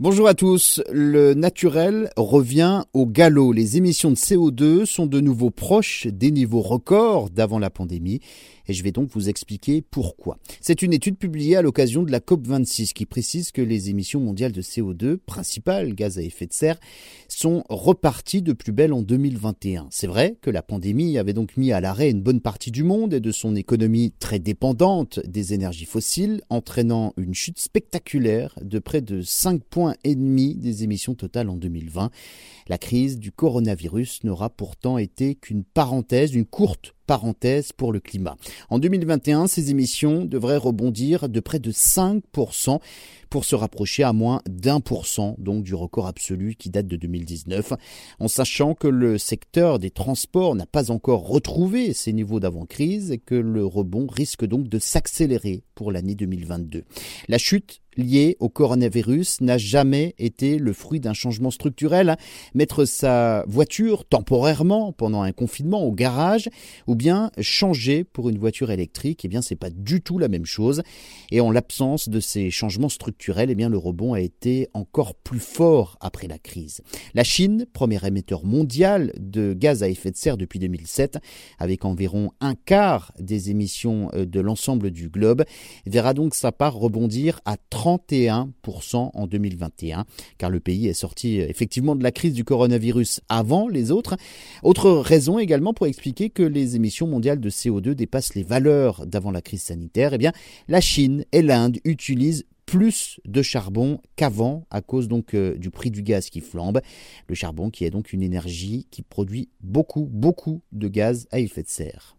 Bonjour à tous. Le naturel revient au galop. Les émissions de CO2 sont de nouveau proches des niveaux records d'avant la pandémie et je vais donc vous expliquer pourquoi. C'est une étude publiée à l'occasion de la COP26 qui précise que les émissions mondiales de CO2, principales gaz à effet de serre, sont reparties de plus belle en 2021. C'est vrai que la pandémie avait donc mis à l'arrêt une bonne partie du monde et de son économie très dépendante des énergies fossiles, entraînant une chute spectaculaire de près de 5 points et demi des émissions totales en 2020. La crise du coronavirus n'aura pourtant été qu'une parenthèse, une courte parenthèse pour le climat. En 2021, ces émissions devraient rebondir de près de 5% pour se rapprocher à moins d'un pour cent donc du record absolu qui date de 2019, en sachant que le secteur des transports n'a pas encore retrouvé ses niveaux d'avant-crise et que le rebond risque donc de s'accélérer pour l'année 2022. La chute liée au coronavirus n'a jamais été le fruit d'un changement structurel. Mettre sa voiture temporairement pendant un confinement au garage ou bien changer pour une voiture électrique, eh bien c'est pas du tout la même chose. Et en l'absence de ces changements structurels, eh bien, le rebond a été encore plus fort après la crise. La Chine, premier émetteur mondial de gaz à effet de serre depuis 2007, avec environ un quart des émissions euh, de l'ensemble du globe, verra donc sa part rebondir à 31% en 2021, car le pays est sorti euh, effectivement de la crise du coronavirus avant les autres. Autre raison également pour expliquer que les émissions mondiales de CO2 dépassent les valeurs d'avant la crise sanitaire, eh bien, la Chine et l'Inde utilisent plus de charbon qu'avant à cause donc euh, du prix du gaz qui flambe. Le charbon qui est donc une énergie qui produit beaucoup, beaucoup de gaz à effet de serre.